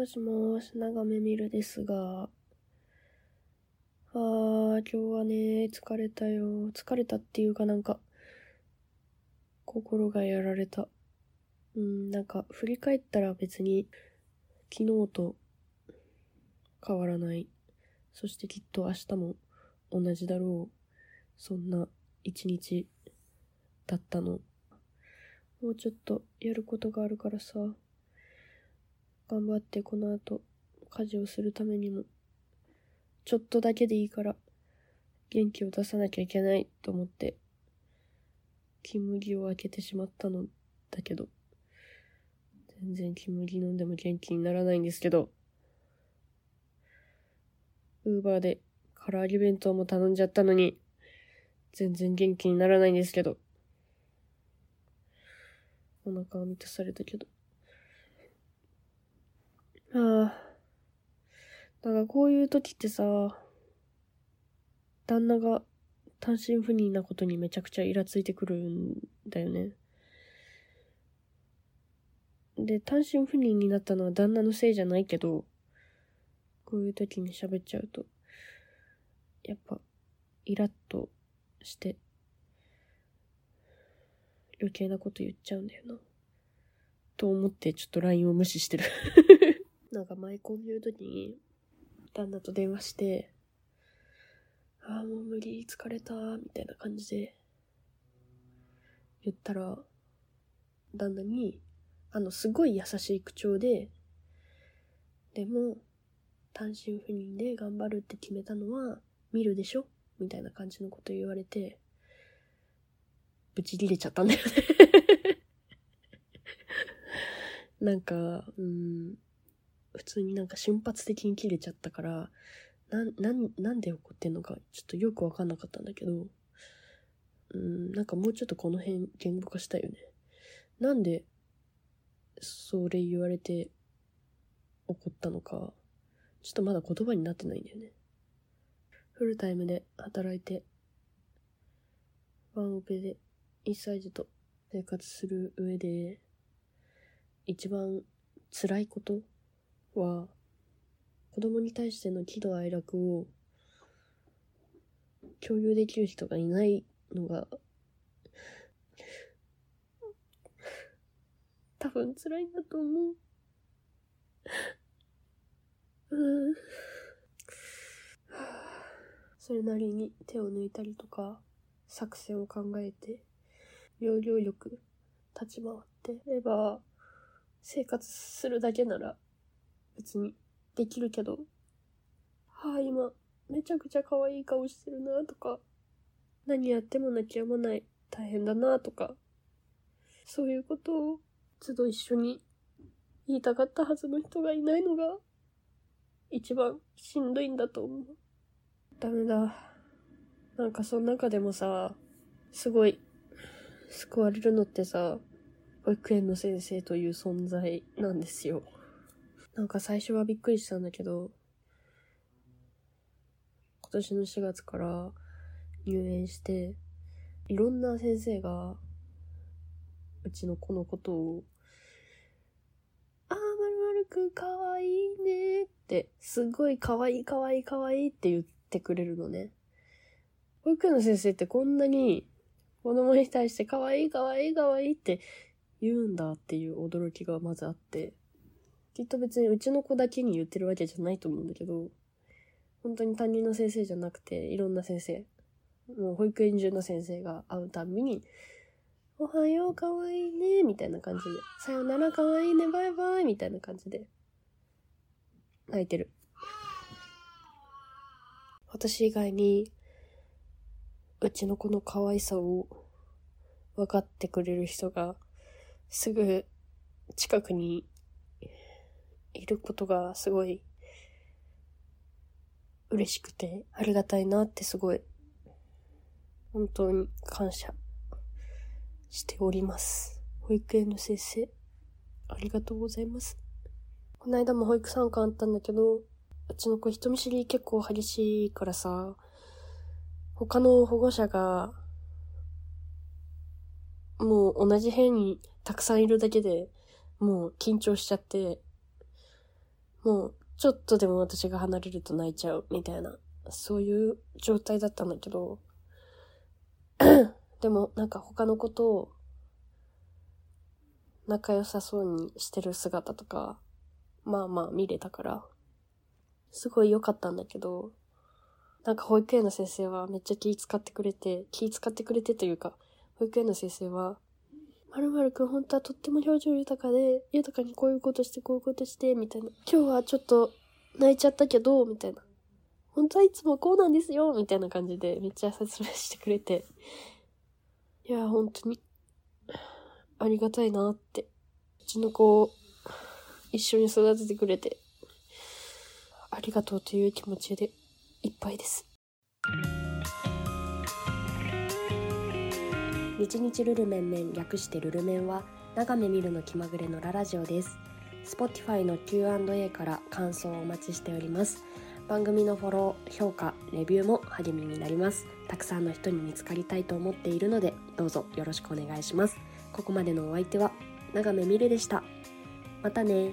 もしもし、長め見るですが、あー、今日はね、疲れたよ。疲れたっていうかなんか、心がやられた。うん、なんか、振り返ったら別に、昨日と変わらない。そしてきっと明日も同じだろう。そんな一日だったの。もうちょっとやることがあるからさ。頑張ってこの後家事をするためにも、ちょっとだけでいいから元気を出さなきゃいけないと思って、金麦を開けてしまったのだけど、全然金麦飲んでも元気にならないんですけど、ウーバーで唐揚げ弁当も頼んじゃったのに、全然元気にならないんですけど、お腹は満たされたけど。ああ。だからこういう時ってさ、旦那が単身赴任なことにめちゃくちゃイラついてくるんだよね。で、単身赴任になったのは旦那のせいじゃないけど、こういう時に喋っちゃうと、やっぱ、イラッとして、余計なこと言っちゃうんだよな。と思ってちょっと LINE を無視してる なんか前こういう時に、旦那と電話して、ああ、もう無理、疲れた、みたいな感じで、言ったら、旦那に、あの、すごい優しい口調で、でも、単身赴任で頑張るって決めたのは、見るでしょ？みたいな感じのこと言われて、ブチ切れちゃったんだよね。なんか、うん、普通になんか瞬発的に切れちゃったから、な、な、なんで怒ってんのか、ちょっとよくわかんなかったんだけど、うん、なんかもうちょっとこの辺言語化したいよね。なんで、それ言われて怒ったのか、ちょっとまだ言葉になってないんだよね。フルタイムで働いて、ワンオペで1歳児と生活する上で、一番辛いことは、子供に対しての喜怒哀楽を共有できる人がいないのが、多分辛いんだと思う。うん。それなりに手を抜いたりとか、作戦を考えて、要領よく立ち回ってれば、生活するだけなら別にできるけど、はあ、今、めちゃくちゃ可愛い顔してるなとか、何やっても泣き止まない、大変だなとか、そういうことを都度一緒に言いたかったはずの人がいないのが、一番しんどいんだと思う。ダメだ。なんかその中でもさ、すごい、救われるのってさ、保育園の先生という存在なんですよ。なんか最初はびっくりしたんだけど、今年の4月から入園して、いろんな先生が、うちの子のことを、あー、まるまるくんかわいいねって、すごいかわいいかわいいかわいいって言ってくれるのね。保育園の先生ってこんなに子供に対してかわいいかわいいかわいいって言うんだっていう驚きがまずあって、きっと別にうちの子だけに言ってるわけじゃないと思うんだけど、本当に担任の先生じゃなくて、いろんな先生、もう保育園中の先生が会うたびに、おはよう、かわいいね、みたいな感じで、さよなら、かわいいね、バイバイ、みたいな感じで、泣いてる。私以外に、うちの子の可愛さを分かってくれる人がすぐ近くにいることがすごい嬉しくてありがたいなってすごい本当に感謝しております。保育園の先生、ありがとうございます。この間も保育参観あったんだけど、うちの子人見知り結構激しいからさ、他の保護者が、もう同じ部屋にたくさんいるだけで、もう緊張しちゃって、もうちょっとでも私が離れると泣いちゃうみたいな、そういう状態だったんだけど、でもなんか他のことを仲良さそうにしてる姿とか、まあまあ見れたから、すごい良かったんだけど、なんか保育園の先生はめっちゃ気使ってくれて、気使ってくれてというか、保育園の先生は、まるまるくん本当はとっても表情豊かで、豊かにこういうことしてこういうことして、みたいな。今日はちょっと泣いちゃったけど、みたいな。本当はいつもこうなんですよ、みたいな感じでめっちゃ説明してくれて。いや、本当に、ありがたいなって。うちの子を一緒に育ててくれて、ありがとうという気持ちでいっぱいです。日日ルルメンメン略してルルメンは長め見るの気まぐれのララジオです。Spotify の Q&A から感想をお待ちしております。番組のフォロー、評価、レビューも励みになります。たくさんの人に見つかりたいと思っているのでどうぞよろしくお願いします。ここまでのお相手は長めみるでした。またね。